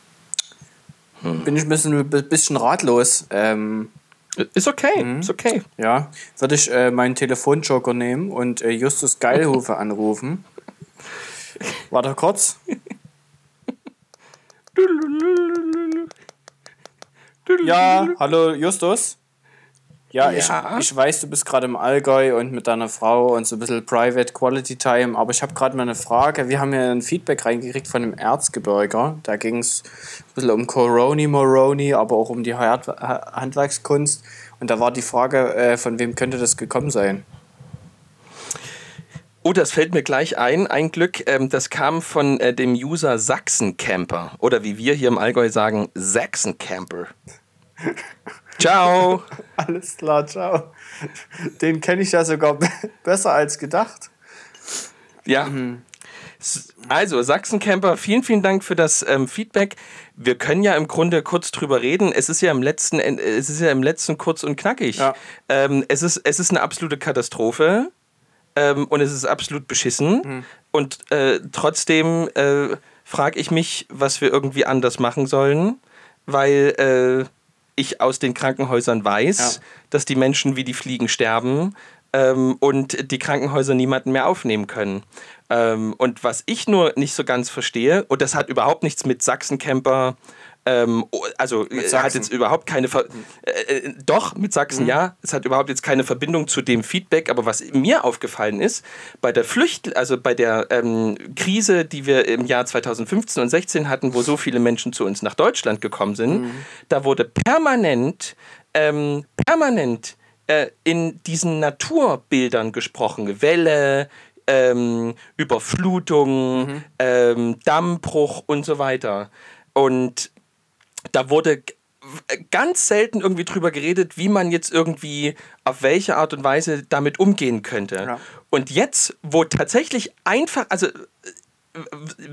hm. Bin ich ein bisschen, ein bisschen ratlos. Ähm, ist okay, mhm. ist okay. Ja, würde ich äh, meinen Telefonjoker nehmen und äh, Justus Geilhofe anrufen. Warte kurz. ja, hallo Justus. Ja, ja. Ich, ich weiß, du bist gerade im Allgäu und mit deiner Frau und so ein bisschen Private Quality Time, aber ich habe gerade mal eine Frage. Wir haben ja ein Feedback reingekriegt von einem Erzgebirger. Da ging es ein bisschen um Coroni Moroni, aber auch um die Handwerkskunst. Und da war die Frage, äh, von wem könnte das gekommen sein? Oh, das fällt mir gleich ein. Ein Glück, ähm, das kam von äh, dem User Sachsencamper. Oder wie wir hier im Allgäu sagen, Sachsencamper. Ciao. Alles klar, ciao. Den kenne ich ja sogar besser als gedacht. Ja. Mhm. Also, Sachsencamper, vielen, vielen Dank für das ähm, Feedback. Wir können ja im Grunde kurz drüber reden. Es ist ja im letzten, es ist ja im letzten kurz und knackig. Ja. Ähm, es, ist, es ist eine absolute Katastrophe ähm, und es ist absolut beschissen. Mhm. Und äh, trotzdem äh, frage ich mich, was wir irgendwie anders machen sollen, weil äh, ich aus den Krankenhäusern weiß, ja. dass die Menschen wie die Fliegen sterben. ähm, und die Krankenhäuser niemanden mehr aufnehmen können. Ähm, und was ich nur nicht so ganz verstehe, und das hat überhaupt nichts mit Sachsen-Camper ähm, also hat jetzt überhaupt keine Ver äh, äh, doch mit Sachsen mhm. ja, es hat überhaupt jetzt keine Verbindung zu dem Feedback, aber was mir aufgefallen ist, bei der Flücht, also bei der ähm, Krise, die wir im Jahr 2015 und 16 hatten, wo so viele Menschen zu uns nach Deutschland gekommen sind, mhm. da wurde permanent ähm, permanent äh, in diesen Naturbildern gesprochen, Welle, ähm, Überflutung, mhm. ähm, Dammbruch und so weiter. Und da wurde ganz selten irgendwie drüber geredet, wie man jetzt irgendwie auf welche Art und Weise damit umgehen könnte. Ja. Und jetzt, wo tatsächlich einfach, also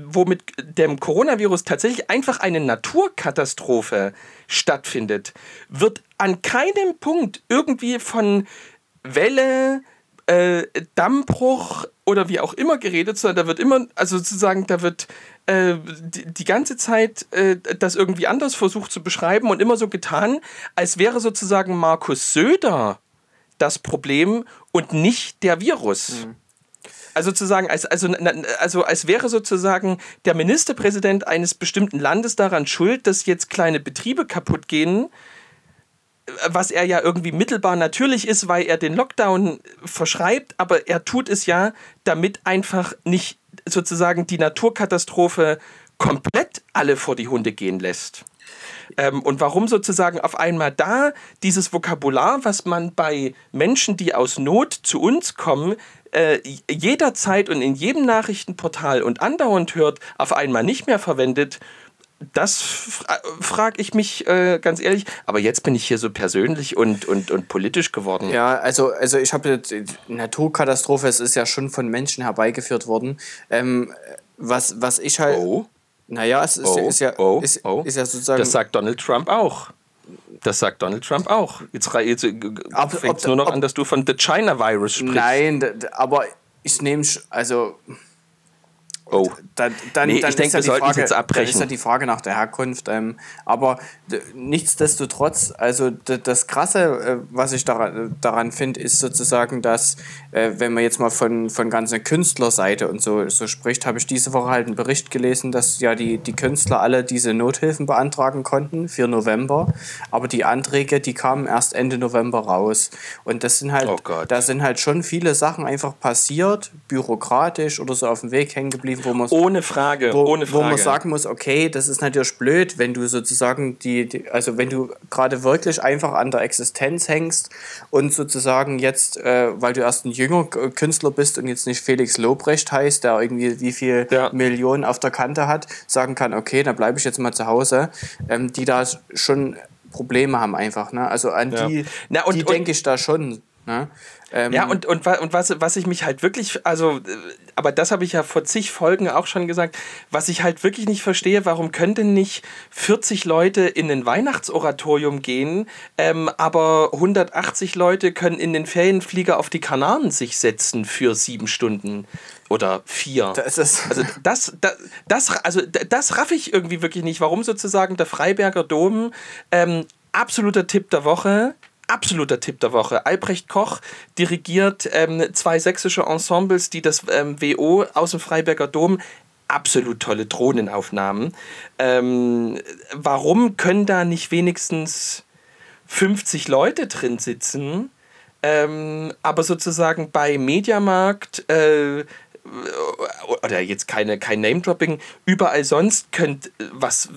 wo mit dem Coronavirus tatsächlich einfach eine Naturkatastrophe stattfindet, wird an keinem Punkt irgendwie von Welle, äh, Dammbruch oder wie auch immer geredet, sondern da wird immer, also sozusagen, da wird äh, die, die, ganze Zeit äh, das irgendwie anders versucht zu beschreiben und immer so getan, als wäre sozusagen Markus Söder das Problem und nicht der Virus. Mhm. Also sozusagen, als, also, also als wäre sozusagen der Ministerpräsident eines bestimmten Landes daran schuld, dass jetzt kleine Betriebe kaputt gehen, was er ja irgendwie mittelbar natürlich ist, weil er den Lockdown verschreibt, aber er tut es ja, damit einfach nicht sozusagen die Naturkatastrophe komplett alle vor die Hunde gehen lässt. Ähm, und warum sozusagen auf einmal da dieses Vokabular, was man bei Menschen, die aus Not zu uns kommen, äh, jederzeit und in jedem Nachrichtenportal und andauernd hört, auf einmal nicht mehr verwendet, das frage ich mich äh, ganz ehrlich. Aber jetzt bin ich hier so persönlich und, und, und politisch geworden. Ja, also, also ich habe Naturkatastrophe, es ist ja schon von Menschen herbeigeführt worden. Ähm, was, was ich halt. Oh. Naja, es ist, oh. ist ja, oh. Ist, oh. ist ja sozusagen. Das sagt Donald Trump auch. Das sagt Donald Trump auch. Jetzt, jetzt fängt es nur noch ob, an, dass du von The China Virus sprichst. Nein, aber ich nehme, also Oh. Dann, dann, nee, dann ich denke, ja wir sollten Frage, jetzt abbrechen. Dann ist ja die Frage nach der Herkunft. Ähm, aber nichtsdestotrotz, also das Krasse, äh, was ich daran, daran finde, ist sozusagen, dass, äh, wenn man jetzt mal von, von ganzer Künstlerseite und so, so spricht, habe ich diese Woche halt einen Bericht gelesen, dass ja die, die Künstler alle diese Nothilfen beantragen konnten für November. Aber die Anträge, die kamen erst Ende November raus. Und das sind halt, oh da sind halt schon viele Sachen einfach passiert, bürokratisch oder so auf dem Weg hängen geblieben wo man ohne Frage, wo, ohne Frage. wo man sagen muss, okay, das ist natürlich blöd, wenn du sozusagen die, die also wenn du gerade wirklich einfach an der Existenz hängst und sozusagen jetzt, äh, weil du erst ein jünger Künstler bist und jetzt nicht Felix Lobrecht heißt, der irgendwie wie viel ja. Millionen auf der Kante hat, sagen kann, okay, dann bleibe ich jetzt mal zu Hause, ähm, die da schon Probleme haben einfach. Ne? Also an ja. die, Na, und, die denke ich da schon. Ne? Ähm, ja, und, und, und was, was ich mich halt wirklich, also, aber das habe ich ja vor zig Folgen auch schon gesagt, was ich halt wirklich nicht verstehe, warum könnten nicht 40 Leute in ein Weihnachtsoratorium gehen, ähm, aber 180 Leute können in den Ferienflieger auf die Kanaren sich setzen für sieben Stunden oder vier. Das ist also das, das, das, also das raff ich irgendwie wirklich nicht, warum sozusagen der Freiberger Dom ähm, absoluter Tipp der Woche absoluter Tipp der Woche. Albrecht Koch dirigiert ähm, zwei sächsische Ensembles, die das ähm, WO aus dem Freiberger Dom absolut tolle Drohnenaufnahmen. Ähm, warum können da nicht wenigstens 50 Leute drin sitzen? Ähm, aber sozusagen bei Mediamarkt äh, oder jetzt keine, kein Name-Dropping, überall sonst könnt, was,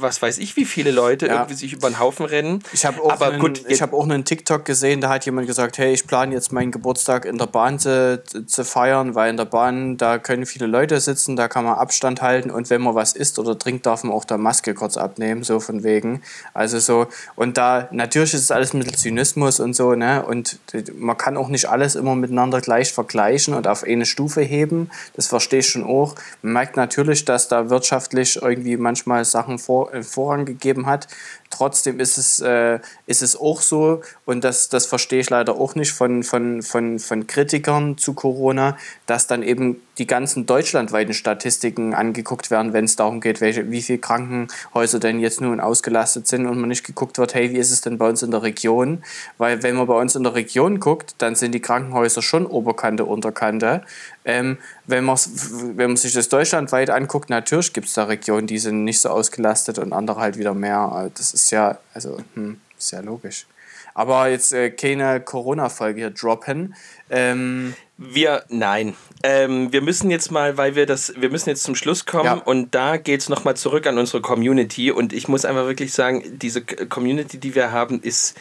was weiß ich, wie viele Leute ja. irgendwie sich über den Haufen rennen. Ich habe auch, einen, gut, hab auch einen TikTok gesehen, da hat jemand gesagt, hey, ich plane jetzt meinen Geburtstag in der Bahn zu, zu feiern, weil in der Bahn, da können viele Leute sitzen, da kann man Abstand halten und wenn man was isst oder trinkt, darf man auch der Maske kurz abnehmen, so von wegen. Also so, und da, natürlich ist es alles mit Zynismus und so, ne, und man kann auch nicht alles immer miteinander gleich vergleichen und auf eine Stufe Stufe heben. Das verstehe ich schon auch. Man merkt natürlich, dass da wirtschaftlich irgendwie manchmal Sachen vor, äh, Vorrang gegeben hat. Trotzdem ist es, äh, ist es auch so, und das, das verstehe ich leider auch nicht von, von, von, von Kritikern zu Corona, dass dann eben die ganzen deutschlandweiten Statistiken angeguckt werden, wenn es darum geht, welche, wie viele Krankenhäuser denn jetzt nun ausgelastet sind und man nicht geguckt wird, hey, wie ist es denn bei uns in der Region? Weil wenn man bei uns in der Region guckt, dann sind die Krankenhäuser schon Oberkante, Unterkante. Ähm, wenn, wenn man sich das deutschlandweit anguckt, natürlich gibt es da Regionen, die sind nicht so ausgelastet und andere halt wieder mehr. Das ist ja, also, hm, ist ja logisch. Aber jetzt äh, keine Corona-Folge hier droppen. Ähm, wir, nein. Ähm, wir müssen jetzt mal, weil wir das, wir müssen jetzt zum Schluss kommen ja. und da geht es nochmal zurück an unsere Community und ich muss einfach wirklich sagen, diese Community, die wir haben, ist,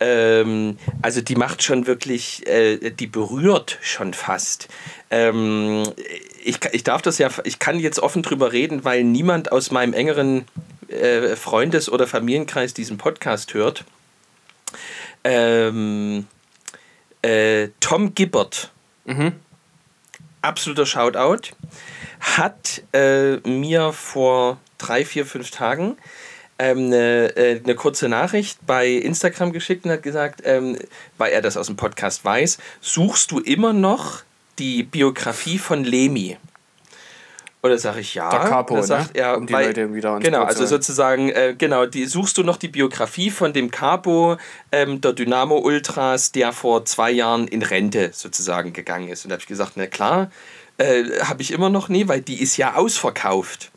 ähm, also die macht schon wirklich, äh, die berührt schon fast. Ähm, ich, ich darf das ja, ich kann jetzt offen drüber reden, weil niemand aus meinem engeren äh, Freundes- oder Familienkreis diesen Podcast hört. Ähm, äh, Tom Gibbert, mhm. absoluter Shoutout, hat äh, mir vor drei, vier, fünf Tagen ähm, eine, äh, eine, kurze Nachricht bei Instagram geschickt und hat gesagt, ähm, weil er das aus dem Podcast weiß, suchst du immer noch die Biografie von Lemi? Oder sage ich ja. Der Capo, sagt ne? er, um die weil, Leute wieder Genau, also sozusagen, äh, genau, die, suchst du noch die Biografie von dem Capo ähm, der Dynamo Ultras, der vor zwei Jahren in Rente sozusagen gegangen ist. Und da habe ich gesagt, na klar, äh, habe ich immer noch nie, weil die ist ja ausverkauft.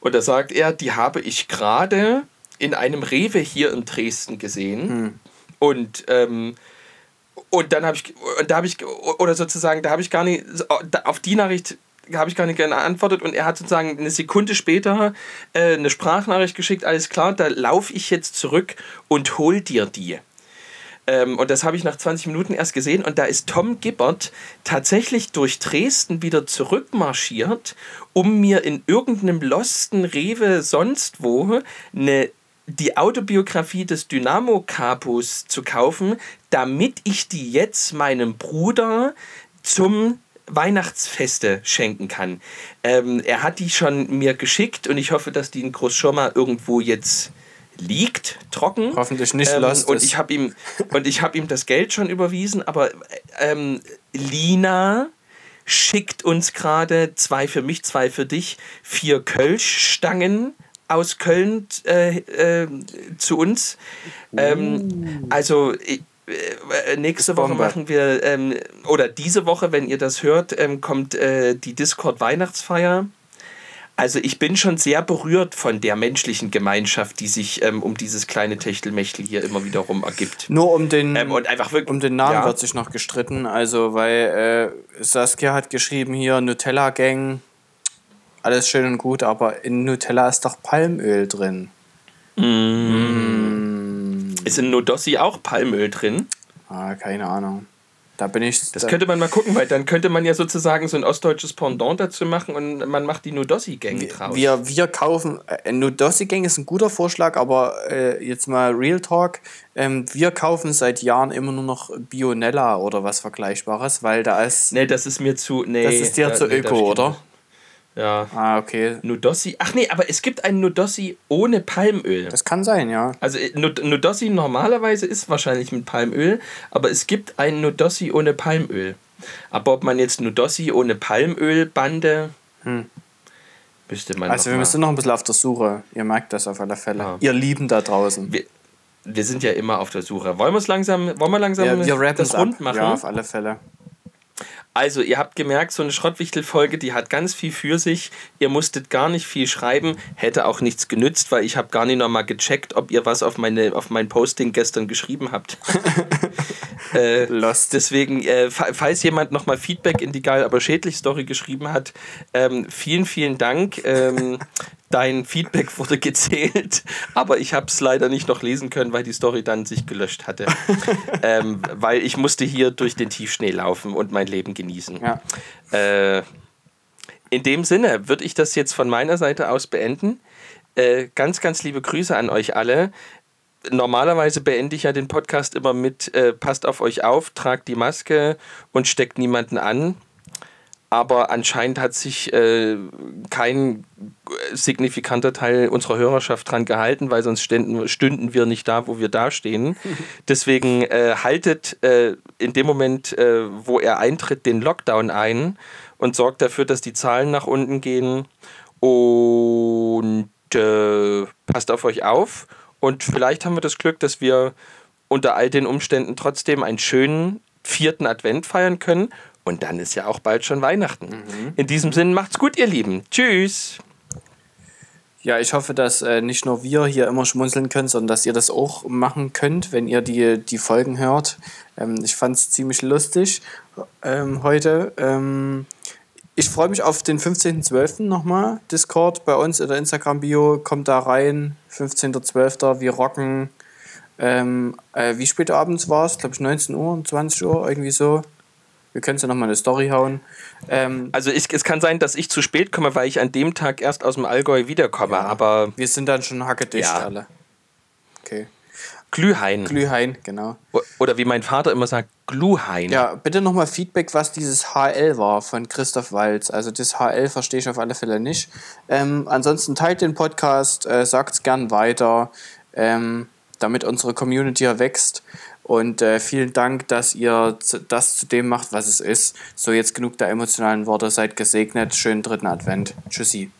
Und da sagt er, die habe ich gerade in einem Rewe hier in Dresden gesehen. Hm. Und ähm, und dann habe ich, und da habe ich, oder sozusagen, da habe ich gar nicht, auf die Nachricht habe ich gar nicht geantwortet und er hat sozusagen eine Sekunde später äh, eine Sprachnachricht geschickt, alles klar, da laufe ich jetzt zurück und hol dir die. Ähm, und das habe ich nach 20 Minuten erst gesehen und da ist Tom Gibbert tatsächlich durch Dresden wieder zurückmarschiert, um mir in irgendeinem losten Rewe sonst wo eine die Autobiografie des Dynamo Capus zu kaufen, damit ich die jetzt meinem Bruder zum Weihnachtsfeste schenken kann. Ähm, er hat die schon mir geschickt und ich hoffe, dass die in Großschirma irgendwo jetzt liegt, trocken. Hoffentlich nicht ähm, und ich habe ihm und ich habe ihm das Geld schon überwiesen, aber ähm, Lina schickt uns gerade zwei für mich, zwei für dich, vier Kölschstangen aus Köln äh, äh, zu uns. Ähm, uh. Also ich, nächste Woche machen wir, ähm, oder diese Woche, wenn ihr das hört, ähm, kommt äh, die Discord-Weihnachtsfeier. Also ich bin schon sehr berührt von der menschlichen Gemeinschaft, die sich ähm, um dieses kleine Techtelmechtel hier immer wieder rum ergibt. Nur um den, ähm, und einfach wirklich, um den Namen ja. wird sich noch gestritten. Also weil äh, Saskia hat geschrieben hier Nutella Gang, alles schön und gut, aber in Nutella ist doch Palmöl drin. Mm. Mm. Ist in Nodossi auch Palmöl drin? Ah, keine Ahnung. Da bin ich. Das da könnte man mal gucken, weil dann könnte man ja sozusagen so ein ostdeutsches Pendant dazu machen und man macht die Nudossi-Gang draus. Wir, wir kaufen. Äh, Nudossi-Gang ist ein guter Vorschlag, aber äh, jetzt mal Real Talk. Ähm, wir kaufen seit Jahren immer nur noch Bionella oder was Vergleichbares, weil da ist. Nee, das ist mir zu. Nee, das ist dir da, zu nee, öko, oder? Ja. Ah, okay. Nudossi. Ach nee, aber es gibt einen Nudossi ohne Palmöl. Das kann sein, ja. Also äh, Nudossi normalerweise ist wahrscheinlich mit Palmöl, aber es gibt einen Nudossi ohne Palmöl. Aber ob man jetzt Nudossi ohne Palmölbande, hm. müsste man. Also wir müssen noch ein bisschen auf der Suche. Ihr merkt das auf alle Fälle. Ja. Ihr Lieben da draußen. Wir, wir sind ja immer auf der Suche. Wollen wir es langsam, wollen wir langsam ja, wir das rund machen? Ja, auf alle Fälle. Also, ihr habt gemerkt, so eine Schrottwichtel-Folge, die hat ganz viel für sich. Ihr musstet gar nicht viel schreiben, hätte auch nichts genützt, weil ich habe gar nicht nochmal gecheckt, ob ihr was auf, meine, auf mein Posting gestern geschrieben habt. äh, Lost. Deswegen, äh, falls jemand nochmal Feedback in die geil, aber schädlich Story geschrieben hat, ähm, vielen, vielen Dank. Ähm, dein Feedback wurde gezählt, aber ich habe es leider nicht noch lesen können, weil die Story dann sich gelöscht hatte. ähm, weil ich musste hier durch den Tiefschnee laufen und mein Leben genießen. Ja. Äh, in dem Sinne würde ich das jetzt von meiner Seite aus beenden. Äh, ganz, ganz liebe Grüße an euch alle. Normalerweise beende ich ja den Podcast immer mit, äh, passt auf euch auf, tragt die Maske und steckt niemanden an aber anscheinend hat sich äh, kein signifikanter Teil unserer Hörerschaft dran gehalten, weil sonst ständen, stünden wir nicht da, wo wir da stehen. Deswegen äh, haltet äh, in dem Moment, äh, wo er eintritt, den Lockdown ein und sorgt dafür, dass die Zahlen nach unten gehen. Und äh, passt auf euch auf. Und vielleicht haben wir das Glück, dass wir unter all den Umständen trotzdem einen schönen vierten Advent feiern können. Und dann ist ja auch bald schon Weihnachten. Mhm. In diesem Sinn, macht's gut, ihr Lieben. Tschüss. Ja, ich hoffe, dass äh, nicht nur wir hier immer schmunzeln können, sondern dass ihr das auch machen könnt, wenn ihr die, die Folgen hört. Ähm, ich fand es ziemlich lustig ähm, heute. Ähm, ich freue mich auf den 15.12. nochmal. Discord bei uns in der Instagram-Bio. Kommt da rein. 15.12. Wir rocken. Ähm, äh, wie spät abends war es? Glaube ich 19 Uhr, 20 Uhr, irgendwie so. Wir können ja nochmal eine Story hauen. Ähm, also ich, es kann sein, dass ich zu spät komme, weil ich an dem Tag erst aus dem Allgäu wiederkomme, ja, aber... Wir sind dann schon hackedicht ja. alle. Okay. Glühhain. Glühhain, genau. Oder wie mein Vater immer sagt, Gluhain. Ja, bitte nochmal Feedback, was dieses HL war von Christoph Walz. Also das HL verstehe ich auf alle Fälle nicht. Ähm, ansonsten teilt den Podcast, äh, sagt es gern weiter, ähm, damit unsere Community wächst. Und äh, vielen Dank, dass ihr das zu dem macht, was es ist. So, jetzt genug der emotionalen Worte. Seid gesegnet. Schönen dritten Advent. Tschüssi.